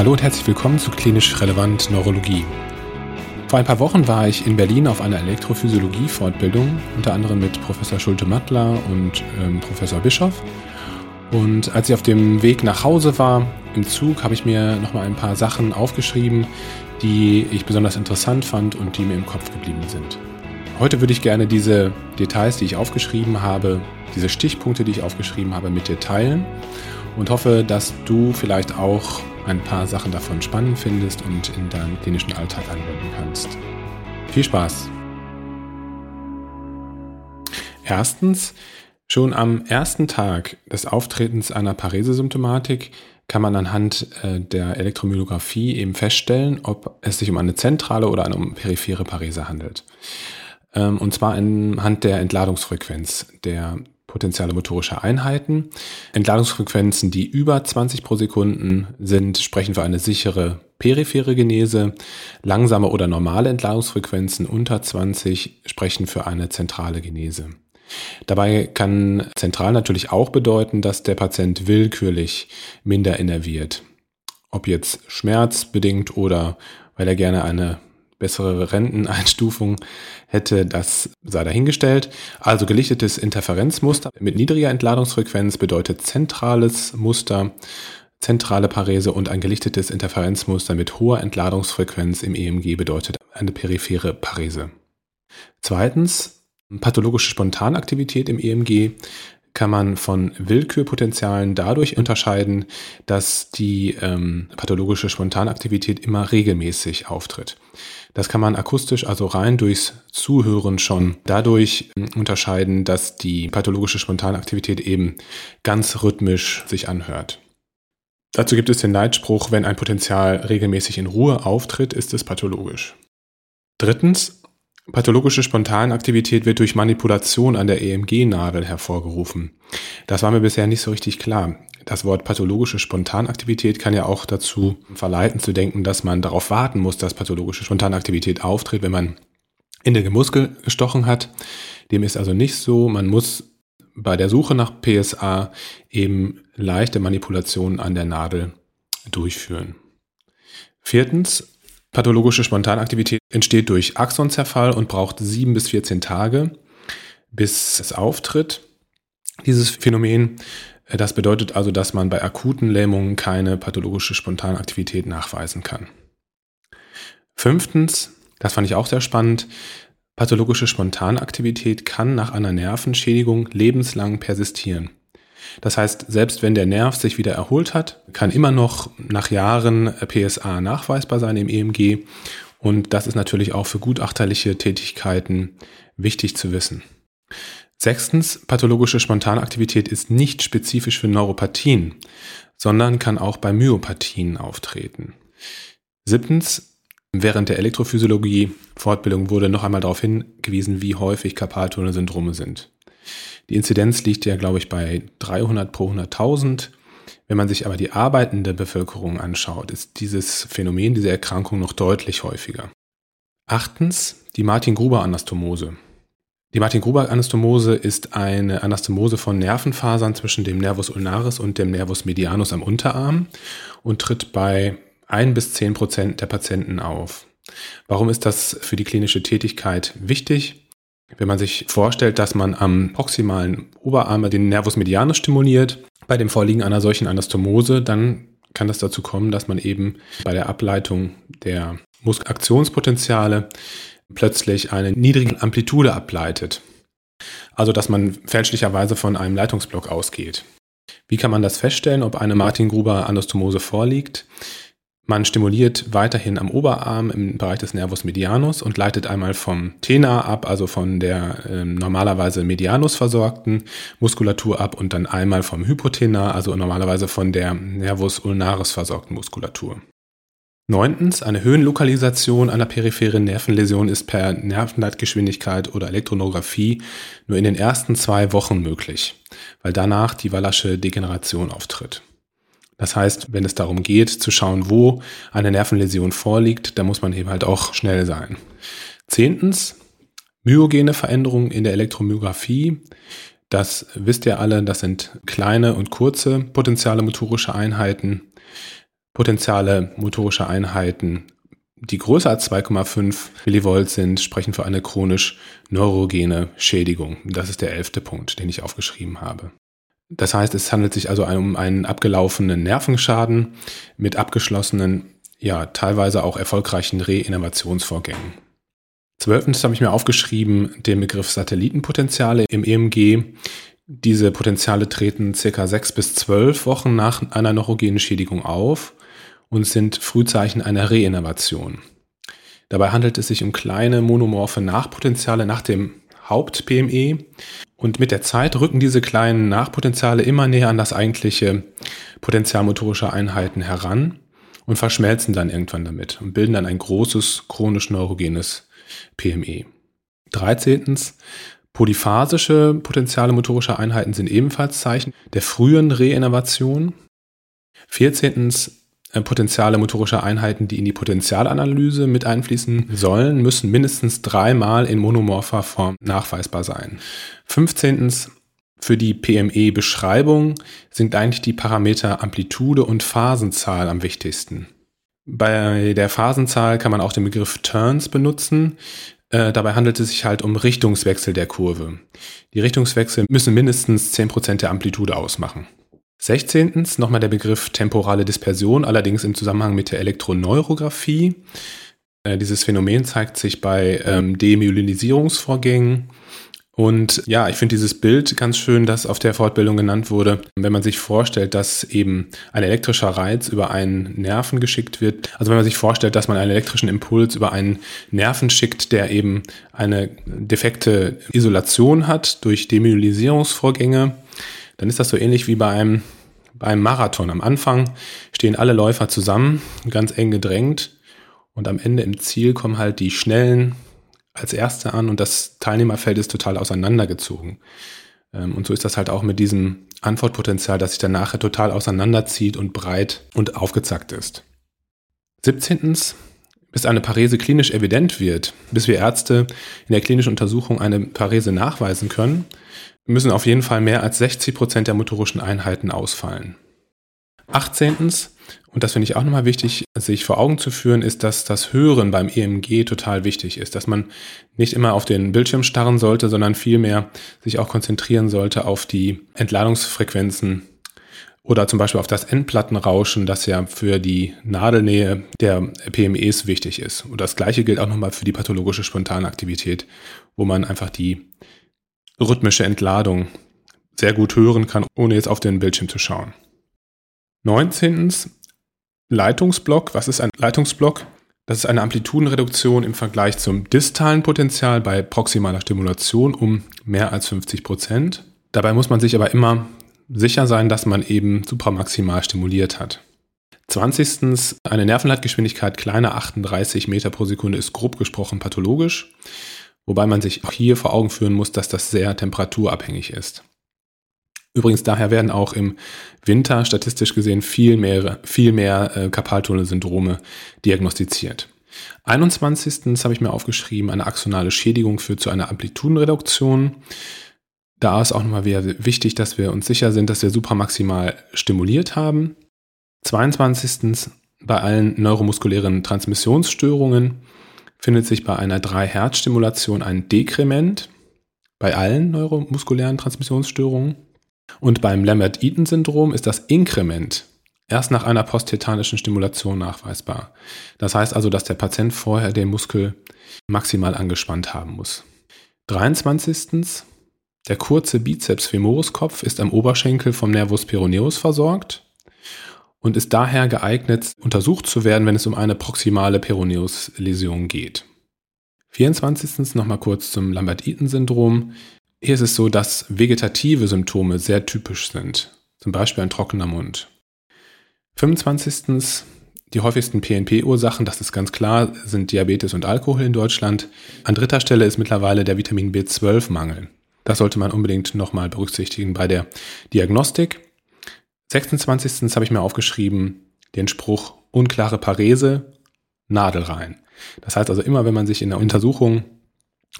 Hallo und herzlich willkommen zu Klinisch Relevant Neurologie. Vor ein paar Wochen war ich in Berlin auf einer Elektrophysiologie-Fortbildung, unter anderem mit Professor Schulte-Mattler und ähm, Professor Bischoff. Und als ich auf dem Weg nach Hause war, im Zug, habe ich mir nochmal ein paar Sachen aufgeschrieben, die ich besonders interessant fand und die mir im Kopf geblieben sind. Heute würde ich gerne diese Details, die ich aufgeschrieben habe, diese Stichpunkte, die ich aufgeschrieben habe, mit dir teilen und hoffe, dass du vielleicht auch ein paar Sachen davon spannend findest und in deinen klinischen Alltag anwenden kannst. Viel Spaß! Erstens, schon am ersten Tag des Auftretens einer Paresesymptomatik kann man anhand äh, der Elektromyographie eben feststellen, ob es sich um eine zentrale oder eine periphere Parese handelt. Ähm, und zwar anhand der Entladungsfrequenz der potenziale motorische Einheiten. Entladungsfrequenzen, die über 20 pro Sekunden sind, sprechen für eine sichere periphere Genese. Langsame oder normale Entladungsfrequenzen unter 20 sprechen für eine zentrale Genese. Dabei kann zentral natürlich auch bedeuten, dass der Patient willkürlich minder innerviert. Ob jetzt schmerzbedingt oder weil er gerne eine bessere Renteneinstufung hätte, das sei dahingestellt. Also gelichtetes Interferenzmuster mit niedriger Entladungsfrequenz bedeutet zentrales Muster, zentrale Parese und ein gelichtetes Interferenzmuster mit hoher Entladungsfrequenz im EMG bedeutet eine periphere Parese. Zweitens, pathologische Spontanaktivität im EMG kann man von Willkürpotenzialen dadurch unterscheiden, dass die ähm, pathologische Spontanaktivität immer regelmäßig auftritt. Das kann man akustisch, also rein durchs Zuhören schon dadurch ähm, unterscheiden, dass die pathologische Spontanaktivität eben ganz rhythmisch sich anhört. Dazu gibt es den Leitspruch, wenn ein Potenzial regelmäßig in Ruhe auftritt, ist es pathologisch. Drittens, Pathologische Spontanaktivität wird durch Manipulation an der EMG-Nadel hervorgerufen. Das war mir bisher nicht so richtig klar. Das Wort pathologische Spontanaktivität kann ja auch dazu verleiten zu denken, dass man darauf warten muss, dass pathologische Spontanaktivität auftritt, wenn man in den Muskel gestochen hat. Dem ist also nicht so. Man muss bei der Suche nach PSA eben leichte Manipulationen an der Nadel durchführen. Viertens, Pathologische Spontanaktivität entsteht durch Axonzerfall und braucht sieben bis 14 Tage, bis es auftritt. Dieses Phänomen, äh, das bedeutet also, dass man bei akuten Lähmungen keine pathologische Spontanaktivität nachweisen kann. Fünftens, das fand ich auch sehr spannend, pathologische Spontanaktivität kann nach einer Nervenschädigung lebenslang persistieren. Das heißt, selbst wenn der Nerv sich wieder erholt hat, kann immer noch nach Jahren PSA nachweisbar sein im EMG. Und das ist natürlich auch für gutachterliche Tätigkeiten wichtig zu wissen. Sechstens, pathologische Spontanaktivität ist nicht spezifisch für Neuropathien, sondern kann auch bei Myopathien auftreten. Siebtens, Während der Elektrophysiologie-Fortbildung wurde noch einmal darauf hingewiesen, wie häufig Karpaltunnelsyndrome sind. Die Inzidenz liegt ja, glaube ich, bei 300 pro 100.000. Wenn man sich aber die arbeitende Bevölkerung anschaut, ist dieses Phänomen, diese Erkrankung noch deutlich häufiger. Achtens, die Martin-Gruber-Anastomose. Die Martin-Gruber-Anastomose ist eine Anastomose von Nervenfasern zwischen dem Nervus ulnaris und dem Nervus medianus am Unterarm und tritt bei 1 bis 10 Prozent der Patienten auf. Warum ist das für die klinische Tätigkeit wichtig? Wenn man sich vorstellt, dass man am proximalen Oberarm den Nervus medianus stimuliert, bei dem Vorliegen einer solchen Anastomose, dann kann das dazu kommen, dass man eben bei der Ableitung der Muskelaktionspotenziale plötzlich eine niedrige Amplitude ableitet. Also dass man fälschlicherweise von einem Leitungsblock ausgeht. Wie kann man das feststellen, ob eine Martin-Gruber-Anastomose vorliegt? Man stimuliert weiterhin am Oberarm im Bereich des Nervus medianus und leitet einmal vom Tena ab, also von der äh, normalerweise medianus versorgten Muskulatur ab und dann einmal vom Hypotena, also normalerweise von der Nervus ulnaris versorgten Muskulatur. Neuntens, eine Höhenlokalisation einer peripheren Nervenläsion ist per Nervenleitgeschwindigkeit oder Elektronographie nur in den ersten zwei Wochen möglich, weil danach die Wallasche Degeneration auftritt. Das heißt, wenn es darum geht, zu schauen, wo eine Nervenläsion vorliegt, da muss man eben halt auch schnell sein. Zehntens, myogene Veränderungen in der Elektromyographie. Das wisst ihr alle, das sind kleine und kurze potenziale motorische Einheiten. Potentiale motorischer Einheiten, die größer als 2,5 Millivolt sind, sprechen für eine chronisch neurogene Schädigung. Das ist der elfte Punkt, den ich aufgeschrieben habe. Das heißt, es handelt sich also um einen abgelaufenen Nervenschaden mit abgeschlossenen, ja, teilweise auch erfolgreichen Reinnervationsvorgängen. Zwölftens habe ich mir aufgeschrieben den Begriff Satellitenpotenziale im EMG. Diese Potenziale treten circa sechs bis zwölf Wochen nach einer neurogenen Schädigung auf und sind Frühzeichen einer Reinnervation. Dabei handelt es sich um kleine monomorphe Nachpotenziale nach dem Haupt-PME und mit der Zeit rücken diese kleinen Nachpotenziale immer näher an das eigentliche Potenzial motorischer Einheiten heran und verschmelzen dann irgendwann damit und bilden dann ein großes chronisch neurogenes PME. 13. Polyphasische Potenziale motorischer Einheiten sind ebenfalls Zeichen der frühen Reinnervation. 14. Äh, Potenziale motorischer Einheiten, die in die Potenzialanalyse mit einfließen sollen, müssen mindestens dreimal in monomorpher Form nachweisbar sein. 15. Für die PME-Beschreibung sind eigentlich die Parameter Amplitude und Phasenzahl am wichtigsten. Bei der Phasenzahl kann man auch den Begriff Turns benutzen. Äh, dabei handelt es sich halt um Richtungswechsel der Kurve. Die Richtungswechsel müssen mindestens 10% der Amplitude ausmachen. 16. nochmal der Begriff temporale Dispersion, allerdings im Zusammenhang mit der Elektroneurographie. Äh, dieses Phänomen zeigt sich bei ähm, Demyelinisierungsvorgängen. Und ja, ich finde dieses Bild ganz schön, das auf der Fortbildung genannt wurde. Wenn man sich vorstellt, dass eben ein elektrischer Reiz über einen Nerven geschickt wird, also wenn man sich vorstellt, dass man einen elektrischen Impuls über einen Nerven schickt, der eben eine defekte Isolation hat durch Demyelisierungsvorgänge, dann ist das so ähnlich wie bei einem, bei einem Marathon. Am Anfang stehen alle Läufer zusammen, ganz eng gedrängt und am Ende im Ziel kommen halt die Schnellen als Erste an und das Teilnehmerfeld ist total auseinandergezogen. Ähm, und so ist das halt auch mit diesem Antwortpotenzial, das sich dann nachher total auseinanderzieht und breit und aufgezackt ist. 17. Bis eine Parese klinisch evident wird, bis wir Ärzte in der klinischen Untersuchung eine Parese nachweisen können, müssen auf jeden Fall mehr als 60 Prozent der motorischen Einheiten ausfallen. 18. Und das finde ich auch nochmal wichtig, sich vor Augen zu führen, ist, dass das Hören beim EMG total wichtig ist, dass man nicht immer auf den Bildschirm starren sollte, sondern vielmehr sich auch konzentrieren sollte auf die Entladungsfrequenzen oder zum Beispiel auf das Endplattenrauschen, das ja für die Nadelnähe der PMEs wichtig ist. Und das gleiche gilt auch nochmal für die pathologische Spontanaktivität, wo man einfach die rhythmische Entladung sehr gut hören kann, ohne jetzt auf den Bildschirm zu schauen. 19. Leitungsblock. Was ist ein Leitungsblock? Das ist eine Amplitudenreduktion im Vergleich zum distalen Potenzial bei proximaler Stimulation um mehr als 50 Prozent. Dabei muss man sich aber immer sicher sein, dass man eben supramaximal stimuliert hat. 20. Eine Nervenleitgeschwindigkeit kleiner 38 Meter pro Sekunde ist grob gesprochen pathologisch. Wobei man sich auch hier vor Augen führen muss, dass das sehr temperaturabhängig ist. Übrigens daher werden auch im Winter statistisch gesehen viel mehr, viel mehr äh, Karpaltunnelsyndrome diagnostiziert. 21. Das habe ich mir aufgeschrieben, eine axonale Schädigung führt zu einer Amplitudenreduktion. Da ist auch nochmal wichtig, dass wir uns sicher sind, dass wir supramaximal stimuliert haben. 22. Bei allen neuromuskulären Transmissionsstörungen findet sich bei einer 3-Hertz-Stimulation ein Dekrement bei allen neuromuskulären Transmissionsstörungen. Und beim Lambert-Eaton-Syndrom ist das Inkrement erst nach einer posttetanischen Stimulation nachweisbar. Das heißt also, dass der Patient vorher den Muskel maximal angespannt haben muss. 23. Der kurze Bizeps femoris Kopf ist am Oberschenkel vom Nervus peroneus versorgt und ist daher geeignet, untersucht zu werden, wenn es um eine proximale Peroneus-Läsion geht. 24. nochmal kurz zum Lambert-Eaton-Syndrom. Hier ist es so, dass vegetative Symptome sehr typisch sind, zum Beispiel ein trockener Mund. 25. Die häufigsten PNP-Ursachen, das ist ganz klar, sind Diabetes und Alkohol in Deutschland. An dritter Stelle ist mittlerweile der Vitamin B12-Mangel. Das sollte man unbedingt nochmal berücksichtigen bei der Diagnostik. 26. habe ich mir aufgeschrieben, den Spruch unklare Parese, Nadel rein. Das heißt also immer, wenn man sich in der Untersuchung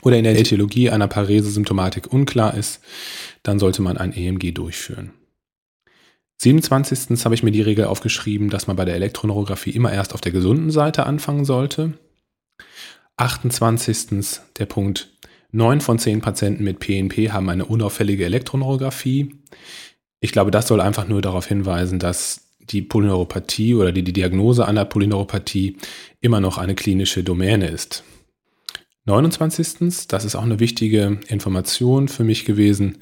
oder in der Etiologie einer Parese-Symptomatik unklar ist, dann sollte man ein EMG durchführen. 27. habe ich mir die Regel aufgeschrieben, dass man bei der Elektroneurographie immer erst auf der gesunden Seite anfangen sollte. 28. der Punkt, 9 von 10 Patienten mit PNP haben eine unauffällige Elektroneurographie. Ich glaube, das soll einfach nur darauf hinweisen, dass die Polyneuropathie oder die, die Diagnose einer Polyneuropathie immer noch eine klinische Domäne ist. 29. Das ist auch eine wichtige Information für mich gewesen,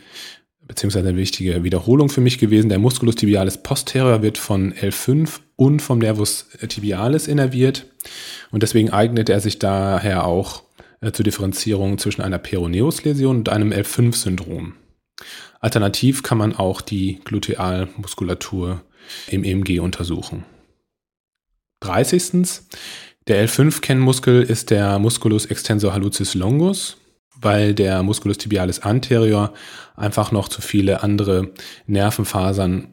beziehungsweise eine wichtige Wiederholung für mich gewesen. Der Musculus tibialis posterior wird von L5 und vom Nervus tibialis innerviert und deswegen eignet er sich daher auch äh, zur Differenzierung zwischen einer Peroneusläsion und einem L5-Syndrom. Alternativ kann man auch die Glutealmuskulatur im EMG untersuchen. 30. Der L5-Kennmuskel ist der Musculus extensor hallucis longus, weil der Musculus tibialis anterior einfach noch zu viele andere Nervenfasern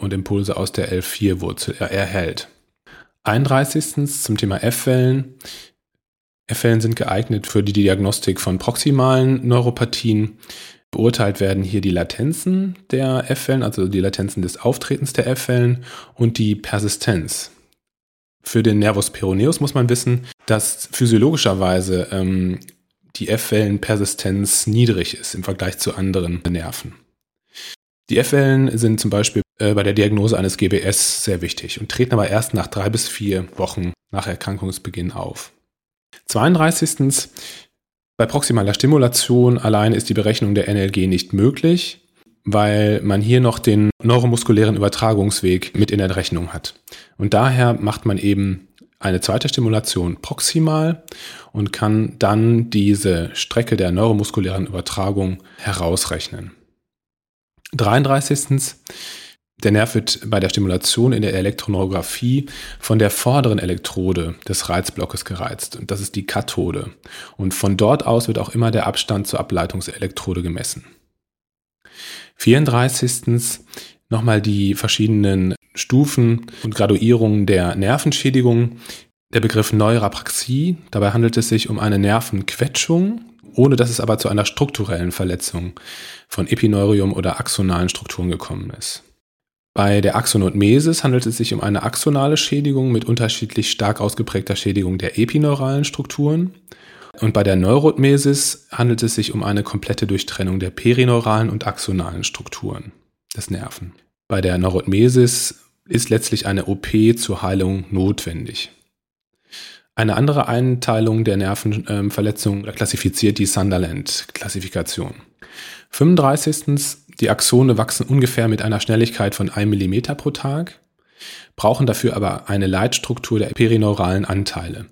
und Impulse aus der L4-Wurzel erhält. 31. zum Thema F-Wellen. F-Wellen sind geeignet für die Diagnostik von proximalen Neuropathien. Beurteilt werden hier die Latenzen der F-Wellen, also die Latenzen des Auftretens der F-Wellen und die Persistenz. Für den Nervus peroneus muss man wissen, dass physiologischerweise ähm, die F-Wellen-Persistenz niedrig ist im Vergleich zu anderen Nerven. Die F-Wellen sind zum Beispiel äh, bei der Diagnose eines GBS sehr wichtig und treten aber erst nach drei bis vier Wochen nach Erkrankungsbeginn auf. 32. Bei proximaler Stimulation allein ist die Berechnung der NLG nicht möglich weil man hier noch den neuromuskulären Übertragungsweg mit in der Rechnung hat. Und daher macht man eben eine zweite Stimulation proximal und kann dann diese Strecke der neuromuskulären Übertragung herausrechnen. 33. Der Nerv wird bei der Stimulation in der Elektroneurographie von der vorderen Elektrode des Reizblockes gereizt. Und das ist die Kathode. Und von dort aus wird auch immer der Abstand zur Ableitungselektrode gemessen. 34. nochmal die verschiedenen Stufen und Graduierungen der Nervenschädigung. Der Begriff Neurapraxie, dabei handelt es sich um eine Nervenquetschung, ohne dass es aber zu einer strukturellen Verletzung von Epineurium oder axonalen Strukturen gekommen ist. Bei der Axonotmesis handelt es sich um eine axonale Schädigung mit unterschiedlich stark ausgeprägter Schädigung der epineuralen Strukturen. Und bei der Neurotmesis handelt es sich um eine komplette Durchtrennung der perineuralen und axonalen Strukturen des Nerven. Bei der Neurotmesis ist letztlich eine OP zur Heilung notwendig. Eine andere Einteilung der Nervenverletzung klassifiziert die Sunderland-Klassifikation. 35. Die Axone wachsen ungefähr mit einer Schnelligkeit von 1 mm pro Tag brauchen dafür aber eine Leitstruktur der perineuralen Anteile.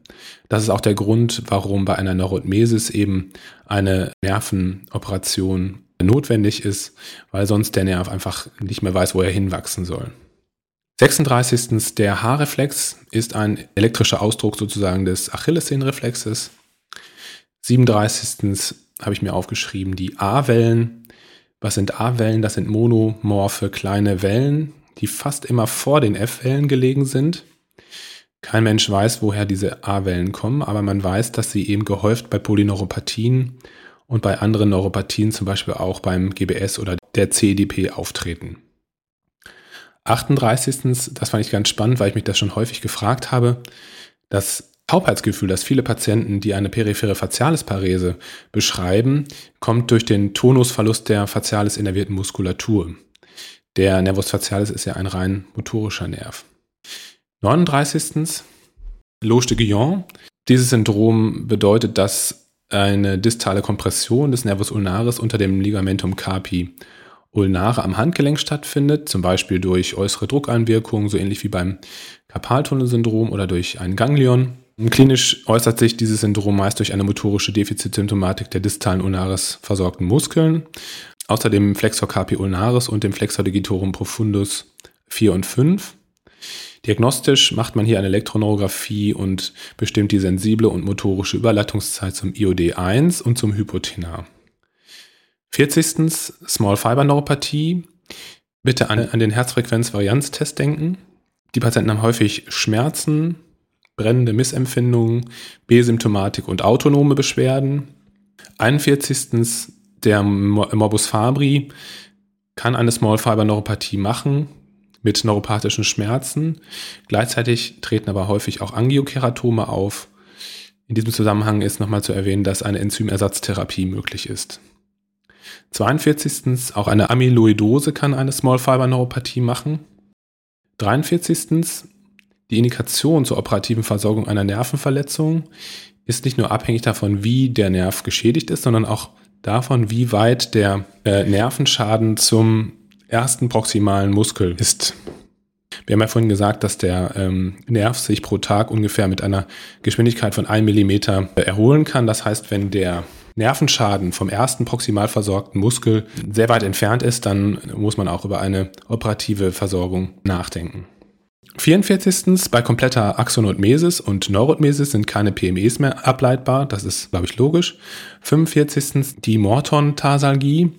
Das ist auch der Grund, warum bei einer Neurotmesis eben eine Nervenoperation notwendig ist, weil sonst der Nerv einfach nicht mehr weiß, wo er hinwachsen soll. 36. Der Haarreflex ist ein elektrischer Ausdruck sozusagen des Achillessehnenreflexes. 37. habe ich mir aufgeschrieben, die A-Wellen. Was sind A-Wellen? Das sind monomorphe kleine Wellen, die fast immer vor den F-Wellen gelegen sind. Kein Mensch weiß, woher diese A-Wellen kommen, aber man weiß, dass sie eben gehäuft bei Polyneuropathien und bei anderen Neuropathien, zum Beispiel auch beim GBS oder der CDP, auftreten. 38. Das fand ich ganz spannend, weil ich mich das schon häufig gefragt habe. Das Taubheitsgefühl, das viele Patienten, die eine periphere Facialis-Parese beschreiben, kommt durch den Tonusverlust der facialis innervierten Muskulatur. Der Nervus facialis ist ja ein rein motorischer Nerv. 39. Loge de Guillon. Dieses Syndrom bedeutet, dass eine distale Kompression des Nervus ulnaris unter dem Ligamentum carpi ulnare am Handgelenk stattfindet, zum Beispiel durch äußere Druckeinwirkungen, so ähnlich wie beim Karpaltunnelsyndrom oder durch ein Ganglion. Klinisch äußert sich dieses Syndrom meist durch eine motorische Defizitsymptomatik der distalen ulnaris versorgten Muskeln außer dem Flexor carpi ulnaris und dem Flexor digitorum profundus 4 und 5. Diagnostisch macht man hier eine Elektroneurographie und bestimmt die sensible und motorische Überleitungszeit zum IOD1 und zum Hypotenar. 40. Small Fiber Neuropathie. Bitte an, an den Herzfrequenzvarianztest denken. Die Patienten haben häufig Schmerzen, brennende Missempfindungen, B-Symptomatik und autonome Beschwerden. 41 der Morbus Fabri kann eine Small Fiber Neuropathie machen, mit neuropathischen Schmerzen. Gleichzeitig treten aber häufig auch Angiokeratome auf. In diesem Zusammenhang ist nochmal zu erwähnen, dass eine Enzymersatztherapie möglich ist. 42. Auch eine Amyloidose kann eine Small Fiber Neuropathie machen. 43. Die Indikation zur operativen Versorgung einer Nervenverletzung ist nicht nur abhängig davon, wie der Nerv geschädigt ist, sondern auch davon, wie weit der äh, Nervenschaden zum ersten proximalen Muskel ist. Wir haben ja vorhin gesagt, dass der ähm, Nerv sich pro Tag ungefähr mit einer Geschwindigkeit von 1 mm erholen kann. Das heißt, wenn der Nervenschaden vom ersten proximal versorgten Muskel sehr weit entfernt ist, dann muss man auch über eine operative Versorgung nachdenken. 44. Bei kompletter Axonotmesis und Neurotmesis sind keine PMEs mehr ableitbar. Das ist, glaube ich, logisch. 45. Die Morton-Tarsalgie.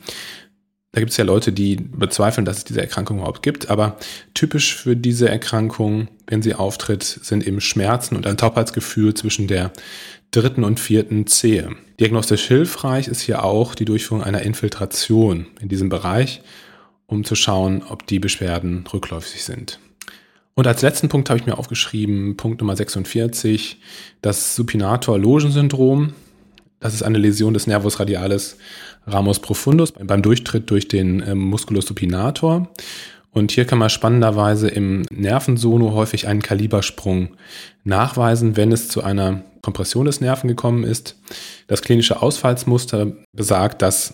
Da gibt es ja Leute, die bezweifeln, dass es diese Erkrankung überhaupt gibt. Aber typisch für diese Erkrankung, wenn sie auftritt, sind eben Schmerzen und ein Taubheitsgefühl zwischen der dritten und vierten Zehe. Diagnostisch hilfreich ist hier auch die Durchführung einer Infiltration in diesem Bereich, um zu schauen, ob die Beschwerden rückläufig sind. Und als letzten Punkt habe ich mir aufgeschrieben, Punkt Nummer 46, das Supinator-Logen-Syndrom. Das ist eine Läsion des Nervus radialis ramus profundus beim Durchtritt durch den ähm, Musculus supinator. Und hier kann man spannenderweise im Nervensono häufig einen Kalibersprung nachweisen, wenn es zu einer Kompression des Nerven gekommen ist. Das klinische Ausfallsmuster besagt, dass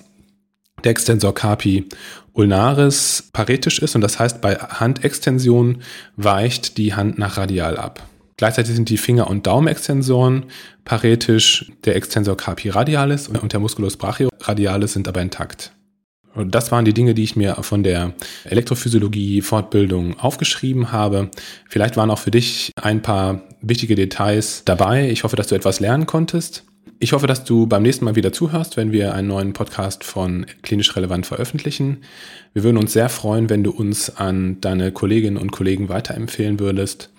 der Extensor carpi ulnaris paretisch ist und das heißt, bei Handextension weicht die Hand nach radial ab. Gleichzeitig sind die Finger- und Daumenextensoren paretisch, der Extensor carpi radialis und der Musculus brachioradialis sind aber intakt. Und das waren die Dinge, die ich mir von der Elektrophysiologie-Fortbildung aufgeschrieben habe. Vielleicht waren auch für dich ein paar wichtige Details dabei. Ich hoffe, dass du etwas lernen konntest. Ich hoffe, dass du beim nächsten Mal wieder zuhörst, wenn wir einen neuen Podcast von Klinisch Relevant veröffentlichen. Wir würden uns sehr freuen, wenn du uns an deine Kolleginnen und Kollegen weiterempfehlen würdest.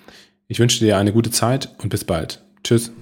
Ich wünsche dir eine gute Zeit und bis bald. Tschüss.